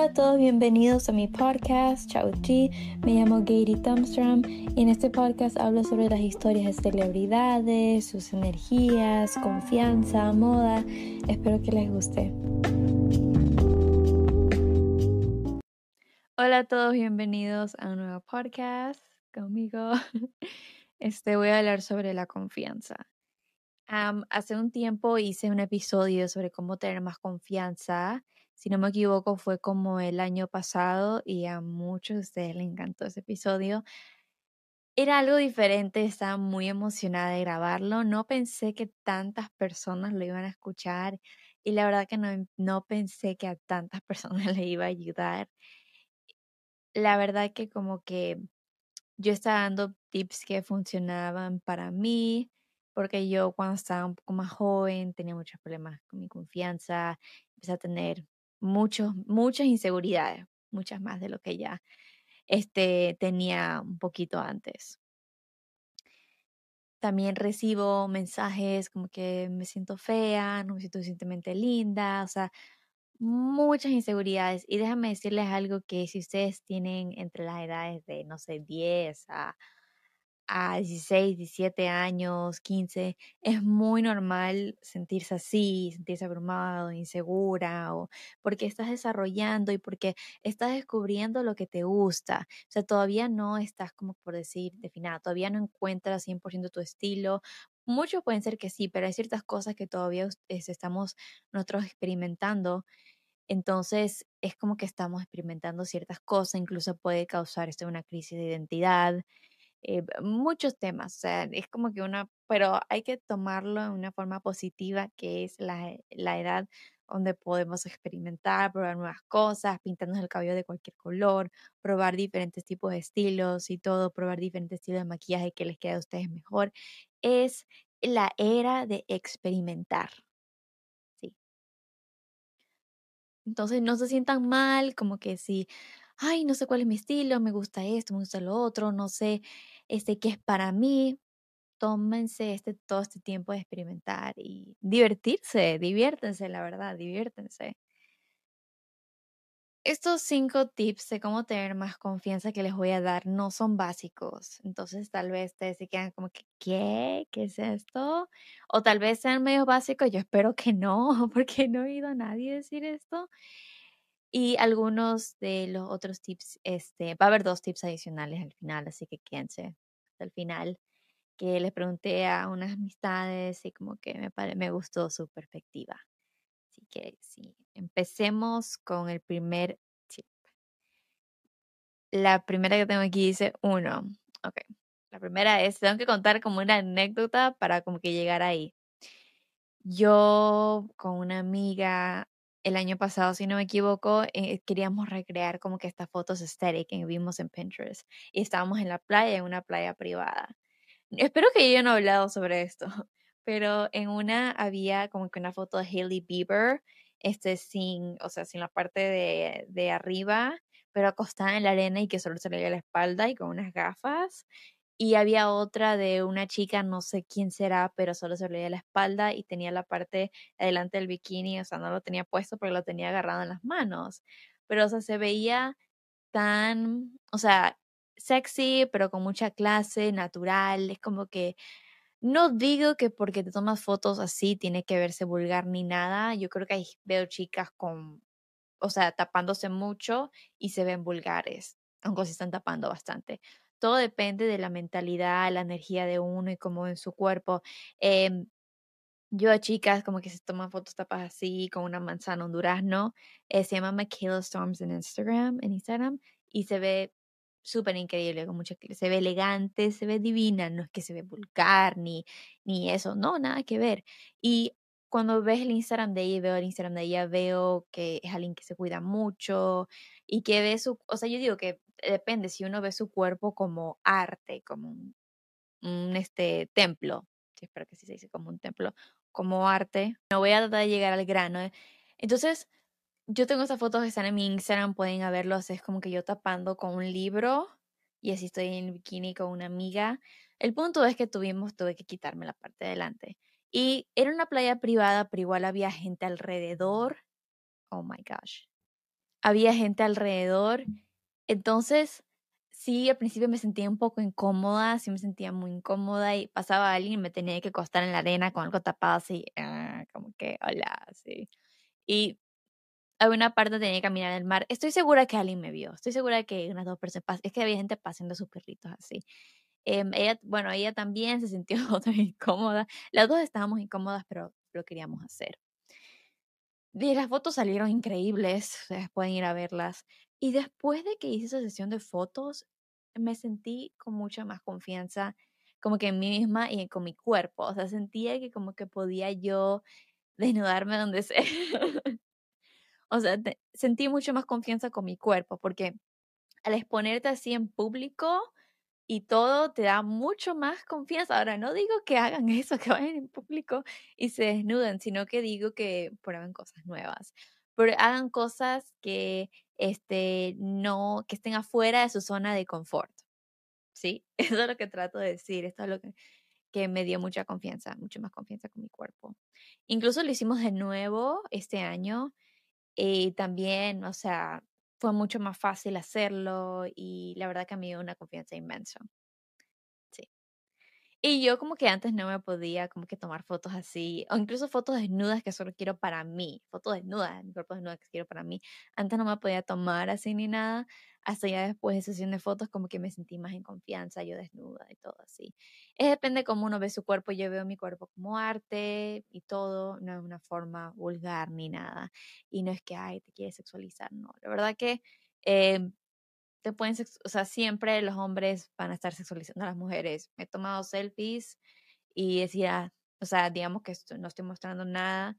Hola a todos, bienvenidos a mi podcast Chao Chi. Me llamo Gary Thumbstrom y en este podcast hablo sobre las historias de celebridades, sus energías, confianza, moda. Espero que les guste. Hola a todos, bienvenidos a un nuevo podcast conmigo. Este voy a hablar sobre la confianza. hace un tiempo hice un episodio sobre cómo tener más confianza si no me equivoco, fue como el año pasado y a muchos de ustedes les encantó ese episodio. Era algo diferente, estaba muy emocionada de grabarlo. No pensé que tantas personas lo iban a escuchar y la verdad que no, no pensé que a tantas personas le iba a ayudar. La verdad que como que yo estaba dando tips que funcionaban para mí, porque yo cuando estaba un poco más joven tenía muchos problemas con mi confianza, empecé a tener muchos, muchas inseguridades, muchas más de lo que ya este, tenía un poquito antes. También recibo mensajes como que me siento fea, no me siento suficientemente linda, o sea, muchas inseguridades. Y déjame decirles algo que si ustedes tienen entre las edades de, no sé, 10 a a 16, 17 años, 15, es muy normal sentirse así, sentirse abrumado, insegura, o porque estás desarrollando y porque estás descubriendo lo que te gusta. O sea, todavía no estás, como por decir, definida, todavía no encuentras 100% tu estilo. Muchos pueden ser que sí, pero hay ciertas cosas que todavía estamos nosotros experimentando. Entonces, es como que estamos experimentando ciertas cosas, incluso puede causar esto una crisis de identidad. Eh, muchos temas, o sea, es como que una, pero hay que tomarlo en una forma positiva, que es la, la edad donde podemos experimentar, probar nuevas cosas, pintarnos el cabello de cualquier color, probar diferentes tipos de estilos y todo, probar diferentes estilos de maquillaje que les quede a ustedes mejor. Es la era de experimentar. Sí. Entonces no se sientan mal, como que si, ay, no sé cuál es mi estilo, me gusta esto, me gusta lo otro, no sé este, qué es para mí. Tómense este, todo este tiempo de experimentar y divertirse, diviértense, la verdad, diviértense. Estos cinco tips de cómo tener más confianza que les voy a dar no son básicos. Entonces, tal vez ustedes se quedan como que, ¿qué? ¿Qué es esto? O tal vez sean medio básicos. Yo espero que no, porque no he oído a nadie decir esto. Y algunos de los otros tips, este, va a haber dos tips adicionales al final, así que quédense hasta el final, que les pregunté a unas amistades y como que me, me gustó su perspectiva. Así que sí, empecemos con el primer tip. La primera que tengo aquí dice uno. Ok. La primera es, tengo que contar como una anécdota para como que llegar ahí. Yo con una amiga el año pasado, si no me equivoco, eh, queríamos recrear como que estas fotos estéticas que vimos en Pinterest. Y estábamos en la playa, en una playa privada. Espero que he hablado sobre esto, pero en una había como que una foto de Hailey Bieber, este sin, o sea, sin la parte de, de arriba, pero acostada en la arena y que solo se le veía la espalda y con unas gafas y había otra de una chica, no sé quién será, pero solo se veía la espalda y tenía la parte adelante del bikini, o sea, no lo tenía puesto porque lo tenía agarrado en las manos. Pero, o sea, se veía tan, o sea, sexy, pero con mucha clase, natural. Es como que no digo que porque te tomas fotos así tiene que verse vulgar ni nada. Yo creo que ahí veo chicas con, o sea, tapándose mucho y se ven vulgares, aunque se están tapando bastante todo depende de la mentalidad, la energía de uno y cómo en su cuerpo. Em, yo a chicas como que se toman fotos tapas así con una manzana, un durazno, eh, se llama Michaela Storms en Instagram, en Instagram, y se ve súper increíble, con mucho, se ve elegante, se ve divina, no es que se ve vulgar ni, ni eso, no, nada que ver. Y cuando ves el Instagram de ella, veo el Instagram de ella, veo que es alguien que se cuida mucho y que ve su, o sea, yo digo que depende si uno ve su cuerpo como arte, como un, este templo, sí, espero que sí se dice como un templo, como arte. No voy a tratar de llegar al grano. ¿eh? Entonces, yo tengo estas fotos que están en mi Instagram, pueden verlo, es como que yo tapando con un libro y así estoy en bikini con una amiga. El punto es que tuvimos, tuve que quitarme la parte de delante. Y era una playa privada, pero igual había gente alrededor. Oh my gosh. había gente alrededor. Entonces, sí, al principio me sentía un poco incómoda, sí me sentía muy incómoda y pasaba alguien y me tenía que acostar en la arena con algo tapado así, ah, como que, hola, sí. Y a una parte tenía que caminar el mar. Estoy segura que alguien me vio, estoy segura que unas dos personas, es que había gente paseando sus perritos así. Em, ella, bueno, ella también se sintió incómoda. Las dos estábamos incómodas, pero lo queríamos hacer. Y las fotos salieron increíbles, ustedes pueden ir a verlas. Y después de que hice esa sesión de fotos, me sentí con mucha más confianza como que en mí misma y con mi cuerpo. O sea, sentía que como que podía yo desnudarme donde sea. o sea, sentí mucho más confianza con mi cuerpo porque al exponerte así en público, y todo te da mucho más confianza. Ahora, no digo que hagan eso, que vayan en público y se desnuden, sino que digo que prueben cosas nuevas. Pero hagan cosas que, este, no, que estén afuera de su zona de confort. ¿Sí? Eso es lo que trato de decir. Esto es lo que, me dio mucha confianza, mucho más confianza con mi cuerpo. Incluso lo hicimos de nuevo este año y también, o sea, fue mucho más fácil hacerlo y la verdad que mí dio una confianza inmensa. Y yo como que antes no me podía como que tomar fotos así, o incluso fotos desnudas que solo quiero para mí, fotos desnudas, mi cuerpo desnudo que quiero para mí. Antes no me podía tomar así ni nada, hasta ya después de sesión de fotos como que me sentí más en confianza, yo desnuda y todo así. Es depende cómo uno ve su cuerpo, yo veo mi cuerpo como arte y todo, no es una forma vulgar ni nada. Y no es que, ay, te quieres sexualizar, no. La verdad que eh, te pueden, o sea, siempre los hombres van a estar sexualizando a las mujeres. he tomado selfies y decía, o sea, digamos que no estoy mostrando nada.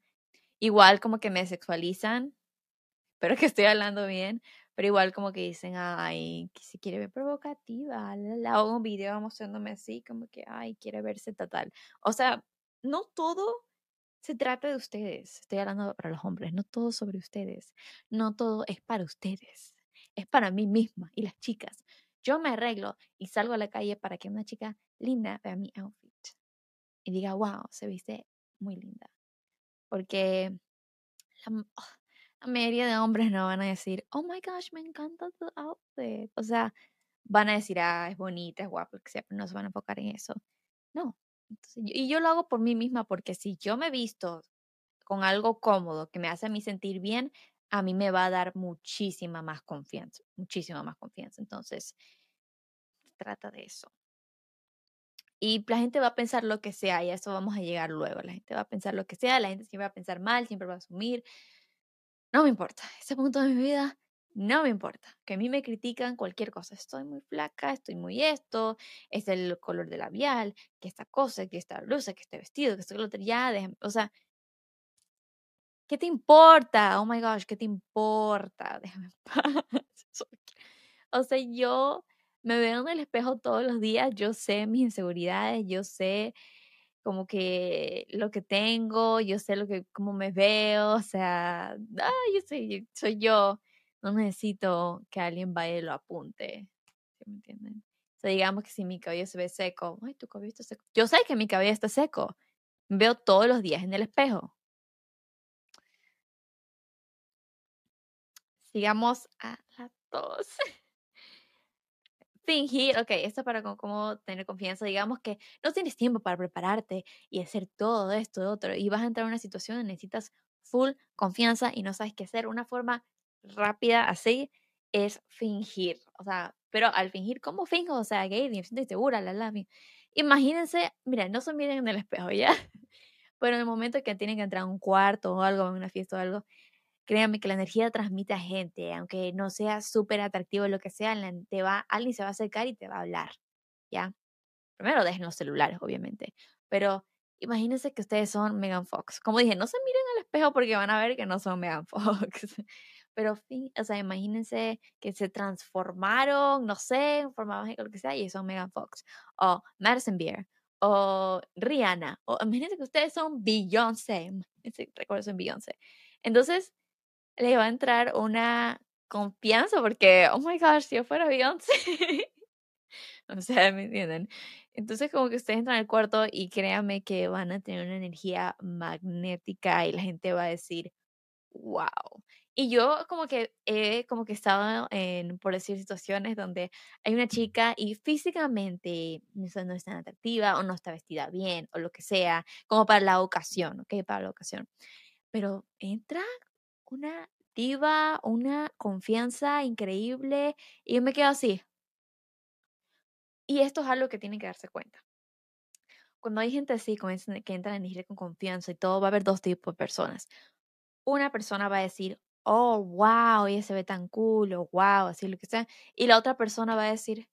Igual como que me sexualizan, pero que estoy hablando bien, pero igual como que dicen, ay, que quiere ver provocativa, le hago un video mostrándome así, como que, ay, quiere verse total. O sea, no todo se trata de ustedes, estoy hablando para los hombres, no todo sobre ustedes, no todo es para ustedes, es para mí misma y las chicas. Yo me arreglo y salgo a la calle para que una chica linda vea mi outfit y diga, wow, se viste muy linda. Porque la, la mayoría de hombres no van a decir, oh my gosh, me encanta tu outfit. O sea, van a decir, ah, es bonita, es guapa, pero no se van a enfocar en eso. No. y yo lo hago por mí misma porque si yo me visto con algo cómodo que me hace a mí sentir bien, a mí me va a dar muchísima más confianza, muchísima más confianza. Entonces, trata de eso. Y la gente va a pensar lo que sea, y a eso vamos a llegar luego. La gente va a pensar lo que sea, la gente siempre va a pensar mal, siempre va a asumir, no me importa. Ese punto de mi vida no me importa. Que a mí me critican cualquier cosa. Estoy muy flaca, estoy muy esto, es el color de labial, que esta cosa, que esta blusa, que este vestido, que esto, que lo otro. Ya, o sea, ¿qué te importa? Oh my gosh, ¿qué te importa? Déjame en paz. O sea, yo me veo en el espejo todos los días, yo sé mis inseguridades, yo sé como que lo que tengo, yo sé lo que, cómo me veo, o sea, ah, yo soy, soy yo, no necesito que alguien vaya y lo apunte, me entienden? O sea, digamos que si mi cabello se ve seco, ay, tu cabello está seco. Yo sé que mi cabello está seco, veo todos los días en el espejo. Sigamos a la tos. fingir, ok, esto para cómo tener confianza, digamos que no tienes tiempo para prepararte y hacer todo esto, otro, y vas a entrar en una situación donde necesitas full confianza y no sabes qué hacer. Una forma rápida así es fingir, o sea, pero al fingir, ¿cómo fingo? O sea, gay, me siento insegura, la la. Imagínense, mira, no se miren en el espejo ya, pero en el momento que tienen que entrar a un cuarto o algo, en una fiesta o algo, créanme que la energía transmite a gente, aunque no sea súper atractivo lo que sea, te va, alguien se va a acercar y te va a hablar, ¿ya? Primero dejen los celulares, obviamente, pero imagínense que ustedes son Megan Fox. Como dije, no se miren al espejo porque van a ver que no son Megan Fox. Pero, o sea, imagínense que se transformaron, no sé, en forma mágica, lo que sea, y son Megan Fox, o Madison Beer, o Rihanna, o imagínense que ustedes son Beyoncé, recuerdo son Beyoncé. Entonces, le va a entrar una confianza porque, oh my gosh, si yo fuera Beyoncé. o sea, ¿me entienden? Entonces, como que ustedes entran al cuarto y créanme que van a tener una energía magnética y la gente va a decir, wow. Y yo como que he como que estado en, por decir, situaciones donde hay una chica y físicamente no, es- tan atractiva o no está vestida bien o lo que sea, como para la ocasión, ¿ok? Para la ocasión. Pero entra una diva, una confianza increíble y yo me quedo así. Y esto es algo que tienen que darse cuenta. Cuando hay gente así, que entra en energía con confianza y todo, va a haber dos tipos de personas. Una persona va a decir, oh, wow, ella se ve tan cool, o wow, así lo que sea. Y la otra persona va a decir,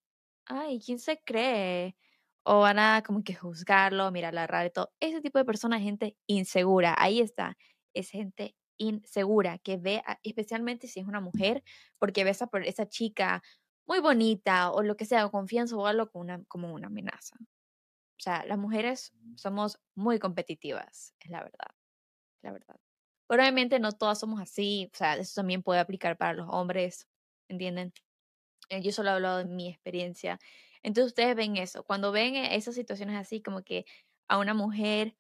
ay, ¿quién se cree? O van a como que juzgarlo, mirarla rara y todo. Ese tipo de persona gente insegura. Ahí está. Es gente insegura que ve, a- especialmente si es una mujer, porque ve a esa, per- esa chica muy bonita o lo que sea, o confianza o algo como una, como una amenaza. O sea, las mujeres somos muy competitivas, es la verdad, la verdad. Pero obviamente no todas somos así, o sea, eso también puede aplicar para los hombres, ¿entienden? Eh, Yo solo he hablado de mi experiencia. Entonces ustedes ven eso, cuando ven e- esas situaciones así, como que a una mujer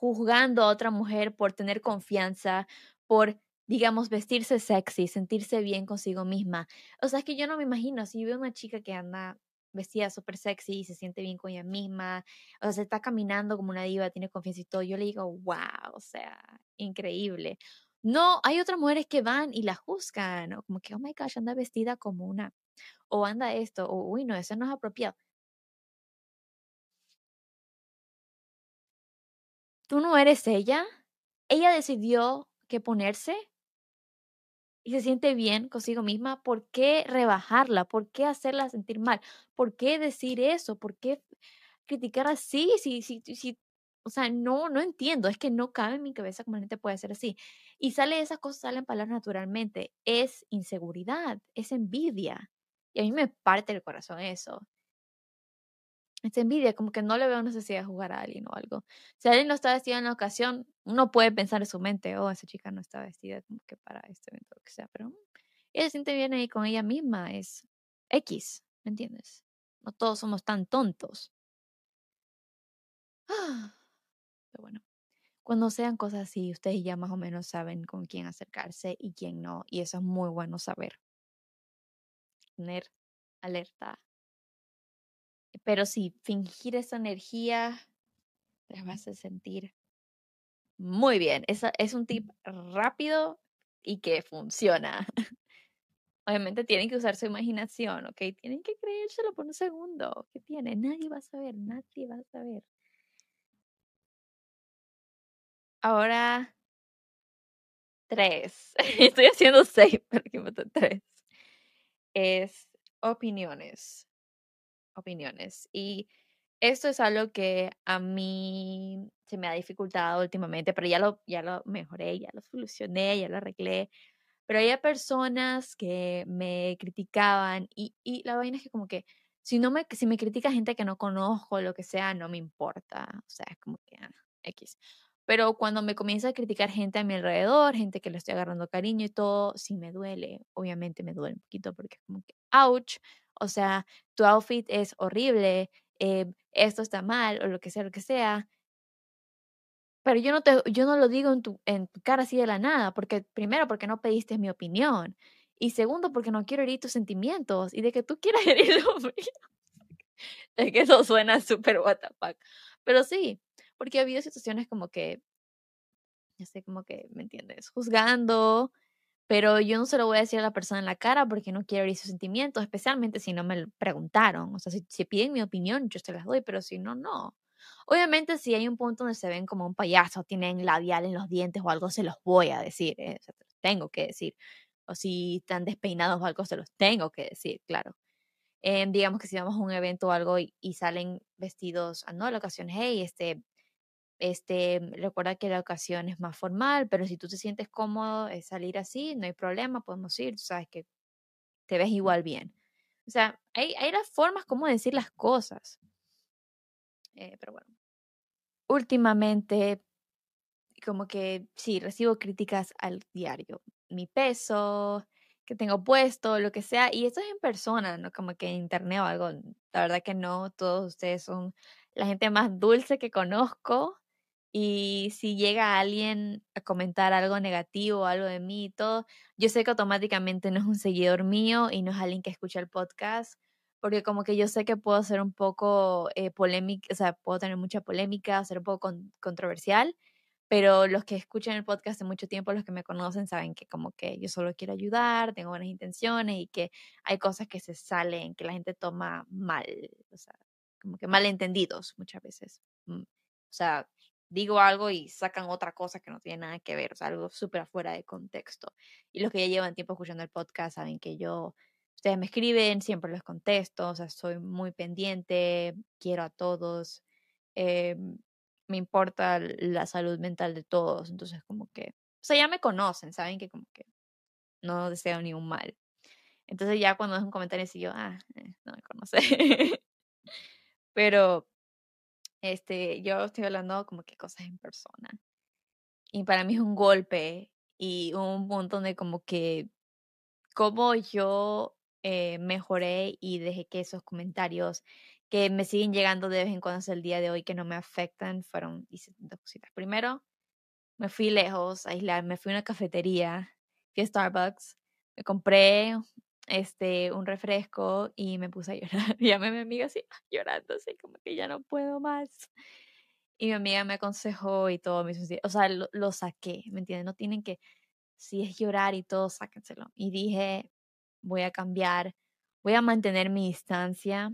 juzgando a otra mujer por tener confianza, por, digamos, vestirse sexy, sentirse bien consigo misma. O sea, es que yo no me imagino, si veo una chica que anda vestida súper sexy y se siente bien con ella misma, o sea, se está caminando como una diva, tiene confianza y todo, yo le digo, wow, o sea, increíble. No, hay otras mujeres que van y la juzgan, o como que, oh my gosh, anda vestida como una, o anda esto, o uy, no, eso no es apropiado. Tú no eres ella. Ella decidió qué ponerse y se siente bien consigo misma, ¿por qué rebajarla? ¿Por qué hacerla sentir mal? ¿Por qué decir eso? ¿Por qué criticar así? Si, si, si, o sea, no, no entiendo, es que no cabe en mi cabeza cómo la gente puede ser así. Y sale esas cosas, salen palabras naturalmente. Es inseguridad, es envidia. Y a mí me parte el corazón eso. Es envidia, como que no le veo necesidad de jugar a alguien o algo. Si alguien no está vestida en la ocasión, uno puede pensar en su mente, oh, esa chica no está vestida como que para este evento, lo que sea, pero ella se siente bien ahí con ella misma, es X, ¿me entiendes? No todos somos tan tontos. Ah, Pero bueno, cuando sean cosas así, ustedes ya más o menos saben con quién acercarse y quién no, y eso es muy bueno saber, tener alerta. Pero sí, fingir esa energía las vas a sentir Muy bien, esa es un tip rápido y que funciona. Obviamente tienen que usar su imaginación, ¿ok? Tienen que creérselo por un segundo. ¿Qué tiene? Nadie va a saber, nadie va a saber. Ahora, tres. Estoy haciendo seis, pero que me tres. Es opiniones. Opiniones. Y esto es algo que a mí se me ha dificultado últimamente, pero ya lo, ya lo mejoré, ya lo solucioné, ya lo arreglé. Pero había personas que me criticaban y, y la vaina es que como que si no me, si me critica gente que no conozco, lo que sea, no me importa. O sea, es como que ah, X. Pero cuando me comienza a criticar gente a mi alrededor, gente que le estoy agarrando cariño y todo, sí me duele. Obviamente me duele un poquito porque es como que, ouch. O sea, tu outfit es horrible, eh, esto está mal o lo que sea, lo que sea. Pero yo no te yo no lo digo en tu en tu cara así de la nada, porque primero, porque no pediste mi opinión, y segundo, porque no quiero herir tus sentimientos, y de que tú quieras herir los míos, es que eso suena súper what the fuck. Pero sí, porque ha habido situaciones como que, no sé, como que, ¿me entiendes? Juzgando, pero yo no se lo voy a decir a la persona en la cara porque no quiero herir sus sentimientos, especialmente si no me lo preguntaron. O sea, si, si piden mi opinión, yo se las doy, pero si no, no. Obviamente, si hay un punto donde se ven como un payaso, tienen labial en los dientes o algo, se los voy a decir, ¿eh? Tengo que decir. O si están despeinados o algo, se los tengo que decir, claro. Em, digamos que si vamos a un evento o algo y, salen vestidos, ah, no, la ocasión, hey, este, este, recuerda que la ocasión es más formal, pero si tú te sientes cómodo eh, salir así, no hay problema, podemos ir, tú sabes que te ves igual bien. O sea, hay, hay las formas como decir las cosas. Eh, pero bueno, últimamente, como que sí, recibo críticas al diario. Mi peso, que tengo puesto, lo que sea, y esto es en persona, no como que en internet o algo. La verdad que no, todos ustedes son la gente más dulce que conozco Y si llega alguien a comentar algo negativo, algo de mí y todo, yo sé que automáticamente no es un seguidor mío y no es alguien que escucha el podcast, porque como que yo sé que puedo ser un poco eh, polémica, o sea, puedo tener mucha polémica, ser un poco controversial, pero los que escuchan el podcast hace mucho tiempo, los que me conocen, saben que como que yo solo quiero ayudar, tengo buenas intenciones y que hay cosas que se salen, que la gente toma mal, o sea, como que malentendidos muchas veces. Mm, o sea, digo algo y sacan otra cosa que no tiene nada que ver, o sea, algo súper afuera de contexto. Y los que ya llevan tiempo escuchando el podcast saben que yo, ustedes me escriben, siempre les contesto, o sea, soy muy pendiente, quiero a todos, eh, me importa la salud mental de todos, entonces como que, o sea, ya me conocen, saben que como que no deseo ni un mal. Entonces ya cuando es un comentario así yo, ah, eh, no me conoce. Pero este, yo estoy hablando como que cosas en persona. Y para mí es un golpe y un montón de como que cómo yo eh, mejoré y dejé que esos comentarios que me siguen llegando de vez en cuando hasta el día de hoy que no me afectan fueron dos cositas. Primero, me fui lejos a aislar, me fui a una cafetería, fui a Starbucks, me compré este, un refresco y me puse a llorar. Llamé a mi amiga así, llorando, así como que ya no puedo más. Y mi amiga me aconsejó y todo, me o sea, lo, saqué, ¿me entiendes? No tienen que, si es llorar y todo, sáquenselo. Y dije, voy a cambiar, voy a mantener mi distancia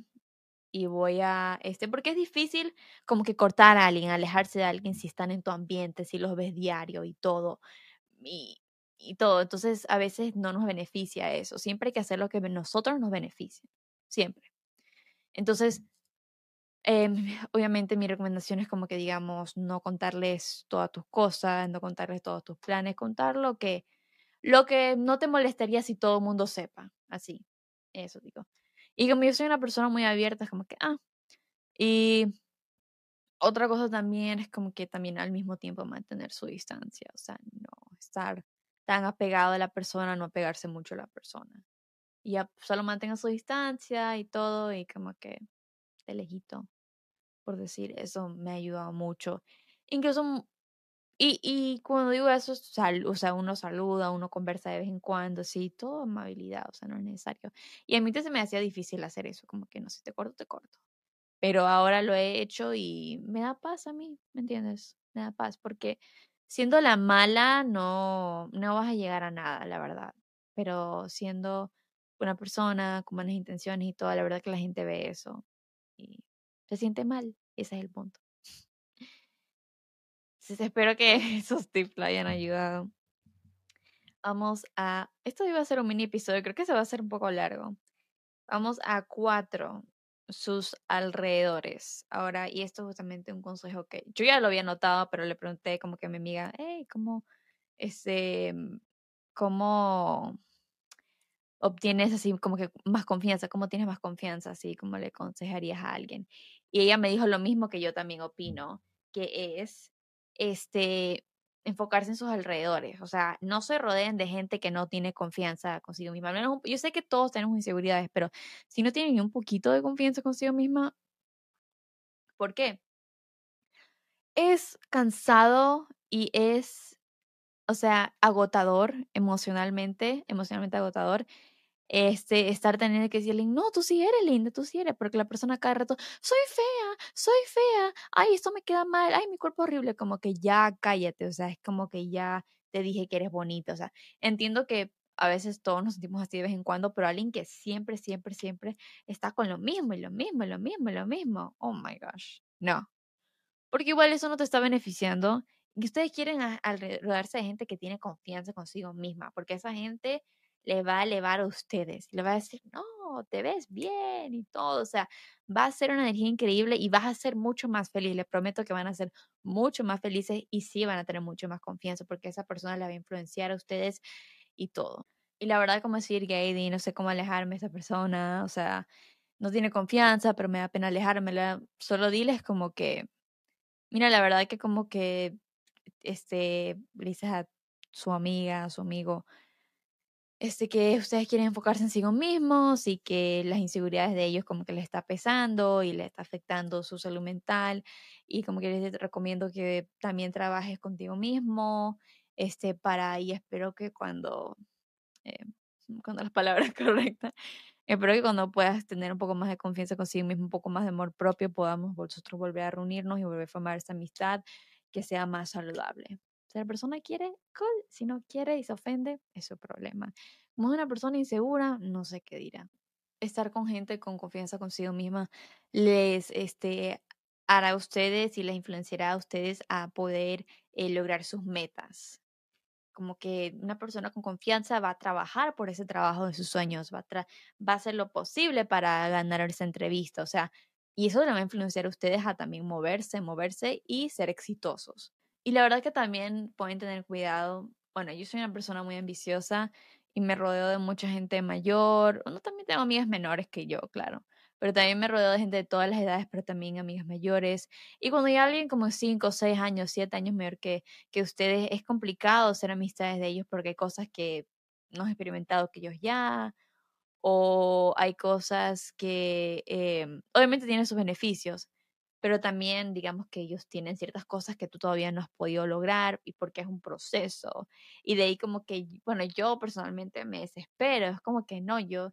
y voy a, este, porque es difícil como que cortar a alguien, alejarse de alguien si están en tu ambiente, si los ves diario y todo. Y, y todo. Entonces, a veces no nos beneficia eso. Siempre hay que hacer lo que nosotros nos beneficie. Siempre. Entonces, em, obviamente mi recomendación es como que digamos, no contarles todas tus cosas, no contarles todos tus planes, contar lo que, lo que no te molestaría si todo el mundo sepa. Así. Eso digo. Y como yo soy una persona muy abierta, es como que, ah. Y otra cosa también es como que también al mismo tiempo mantener su distancia, o sea, no estar tan apegado a la persona, no apegarse mucho a la persona. Y ya solo mantenga su distancia y todo, y como que de lejito, por decir, eso me ha ayudado mucho. Incluso, y, y cuando digo eso, o sea, uno saluda, uno conversa de vez en cuando, sí, todo amabilidad, o sea, no es necesario. Y a mí se me hacía difícil hacer eso, como que no sé, te corto, te corto. Pero ahora lo he hecho y me da paz a mí, ¿me entiendes? Me da paz porque siendo la mala no, no vas a llegar a nada, la verdad. Pero siendo una persona con buenas intenciones y todo, la verdad que la gente ve eso y se siente mal. Ese es el punto. Espero que esos tips le hayan ayudado. Vamos a... Esto iba a ser un mini episodio, creo que se va a hacer un poco largo. Vamos a cuatro sus alrededores. Ahora, y esto es justamente un consejo que yo ya lo había notado, pero le pregunté como que a mi amiga, hey, ¿cómo, este, cómo obtienes así como que más confianza? ¿Cómo tienes más confianza? Así como le aconsejarías a alguien. Y ella me dijo lo mismo que yo también opino, que es, este, enfocarse en sus alrededores. O sea, no se rodeen de gente que no tiene confianza consigo misma. Yo sé que todos tenemos inseguridades, pero si no tienen ni un poquito de confianza consigo misma, ¿por qué? Es cansado y es, o sea, agotador emocionalmente, emocionalmente agotador este, estar teniendo que decirle, no, tú sí eres linda, tú sí eres, porque la persona cada rato, soy fea, soy fea, ay, esto me queda mal, ay, mi cuerpo horrible, como que ya cállate, o sea, es como que ya te dije que eres bonita, o sea, entiendo que a veces todos nos sentimos así de vez en cuando, pero alguien que siempre, siempre, siempre está con lo mismo y lo mismo y lo mismo y lo mismo, oh my gosh, no, porque igual eso no te está beneficiando y ustedes quieren rodearse de gente que tiene confianza consigo misma, porque esa gente le va a elevar a ustedes. Le va a decir, no, te ves bien y todo. O sea, va a ser una energía increíble y vas a ser mucho más feliz. Les prometo que van a ser mucho más felices y sí van a tener mucho más confianza porque esa persona la va a influenciar a ustedes y todo. Y la verdad, como decir, Gady, no sé cómo alejarme de esa persona. O sea, no tiene confianza, pero me da pena alejármela. Solo diles como que, mira, la verdad que como que, este, le dices a su amiga, a su amigo, este, que ustedes quieren enfocarse en sí mismos y que las inseguridades de ellos como que les está pesando y les está afectando su salud mental y como que les recomiendo que también trabajes contigo mismo, este, para, y espero que cuando, eh, cuando las palabras correctas, espero que cuando puedas tener un poco más de confianza consigo mismo, un poco más de amor propio, podamos vosotros volver a reunirnos y volver a formar esta amistad que sea más saludable. Si la persona quiere, cool. Si no quiere y se ofende, es su problema. Como una persona insegura, no sé qué dirá. Estar con gente con confianza consigo misma les este, hará a ustedes y les influenciará a ustedes a poder eh, lograr sus metas. Como que una persona con confianza va a trabajar por ese trabajo de sus sueños, va a, va a hacer lo posible para ganar esa entrevista. O sea, y eso le va a influenciar a ustedes a también moverse, moverse y ser exitosos. Y la verdad que también pueden tener cuidado. Bueno, yo soy una persona muy ambiciosa y me rodeo de mucha gente mayor. Bueno, también tengo amigas menores que yo, claro. Pero también me rodeo de gente de todas las edades, pero también amigas mayores. Y cuando hay alguien como 5, 6 años, 7 años mayor que, que ustedes, es complicado ser amistades de ellos porque hay cosas que no han experimentado que ellos ya, o hay cosas que em, obviamente tienen sus beneficios, pero también digamos que ellos tienen ciertas cosas que tú todavía no has podido lograr y porque es un proceso. Y de ahí como que, bueno, yo personalmente me desespero, es como que no, yo,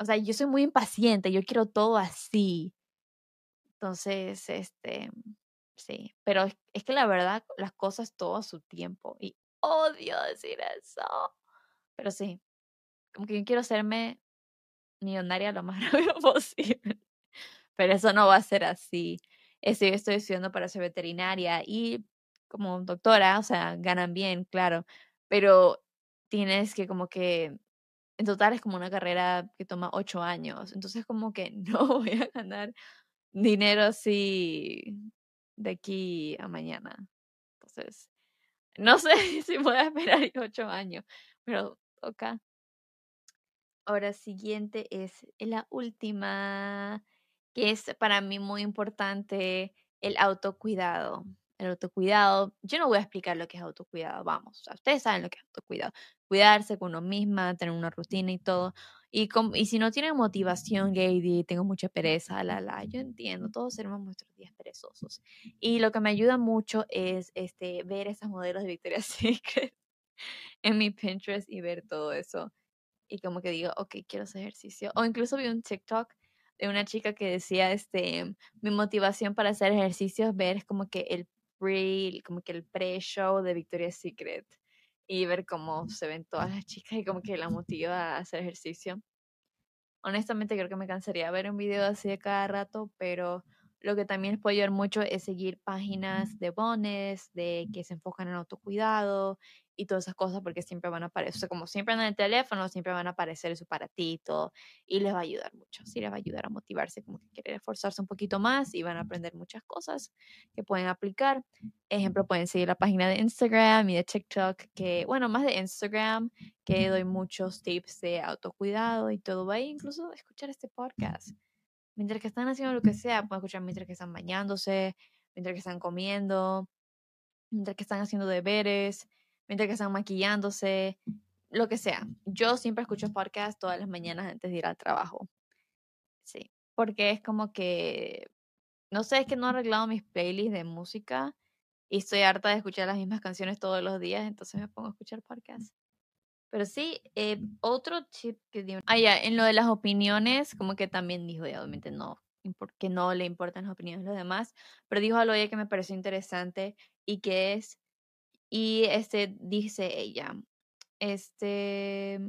o sea, yo soy muy impaciente, yo quiero todo así. Entonces, este, sí, pero es, que la verdad las cosas todo a su tiempo y odio decir eso, pero sí, como que yo quiero hacerme millonaria lo más rápido posible, pero eso no va a ser así estoy, estoy estudiando para ser veterinaria y como doctora, o sea, ganan bien, claro, pero tienes que como que, en total es como una carrera que toma ocho años, entonces como que no voy a ganar dinero así de aquí a mañana. Entonces, no sé si voy a esperar ocho años, pero toca. Ahora, siguiente es la última que es para mí muy importante el autocuidado. El autocuidado, yo no voy a explicar lo que es autocuidado, vamos, ustedes saben lo que es autocuidado. Cuidarse con uno misma, tener una rutina y todo. Y, y si no tienen motivación, Gady, tengo mucha pereza, la, la, yo entiendo, todos tenemos nuestros días perezosos. Y lo que me ayuda mucho es este, ver esos modelos de Victoria's Secret en mi Pinterest y ver todo eso. Y como que digo, ok, quiero hacer ejercicio. O incluso vi un TikTok de una chica que decía, este, mi motivación para hacer ejercicios, ver como que el pre, como que el pre-show de Victoria's Secret y ver cómo se ven todas las chicas y como que la motiva a hacer ejercicio. Honestamente creo que me cansaría ver un video así de cada rato, pero lo que también les puede ayudar mucho es seguir páginas de bones, de que se enfocan en autocuidado y todas esas cosas porque siempre van a aparecer, o sea, como siempre en el teléfono, siempre van a aparecer su aparatito y les va a ayudar mucho, sí les va a ayudar a motivarse, como que querer esforzarse un poquito más y van a aprender muchas cosas que pueden aplicar. Ejemplo, pueden seguir la página de Instagram y de TikTok, que, bueno, más de Instagram, que doy muchos tips de autocuidado y todo ahí, incluso escuchar este podcast. Mientras que están haciendo lo que sea, pueden escuchar mientras que están bañándose, mientras que están comiendo, mientras que están haciendo deberes, mientras que están maquillándose, lo que sea. Yo siempre escucho podcast todas las mañanas antes de ir al trabajo. Sí, porque es como que, no sé, es que no he arreglado mis playlists de música y estoy harta de escuchar las mismas canciones todos los días, entonces me pongo a escuchar podcast. Pero sí, eh, otro tip que dio. Ah, ya, en lo de las opiniones, como que también dijo, obviamente no, porque no le importan las opiniones de los demás, pero dijo algo ella que me pareció interesante y que es y este, dice ella, este,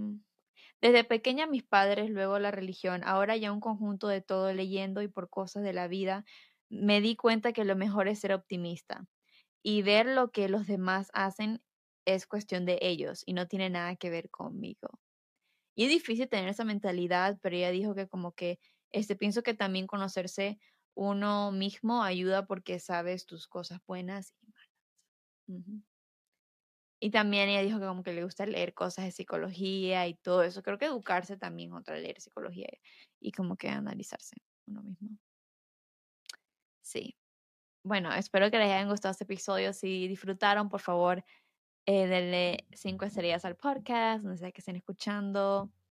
desde pequeña mis padres, luego la religión, ahora ya un conjunto de todo leyendo y por cosas de la vida, me di cuenta que lo mejor es ser optimista y ver lo que los demás hacen es cuestión de ellos y no tiene nada que ver conmigo. Y es difícil tener esa mentalidad, pero ella dijo que como que, este, pienso que también conocerse uno mismo ayuda porque sabes tus cosas buenas y malas. Y también ella dijo que como que le gusta leer cosas de psicología y todo eso. Creo que educarse también otra leer psicología y como que analizarse uno mismo. Sí. Bueno, espero que les hayan gustado este episodio. Si disfrutaron, por favor, Eh, denle cinco estrellas al podcast, no sé que estén escuchando.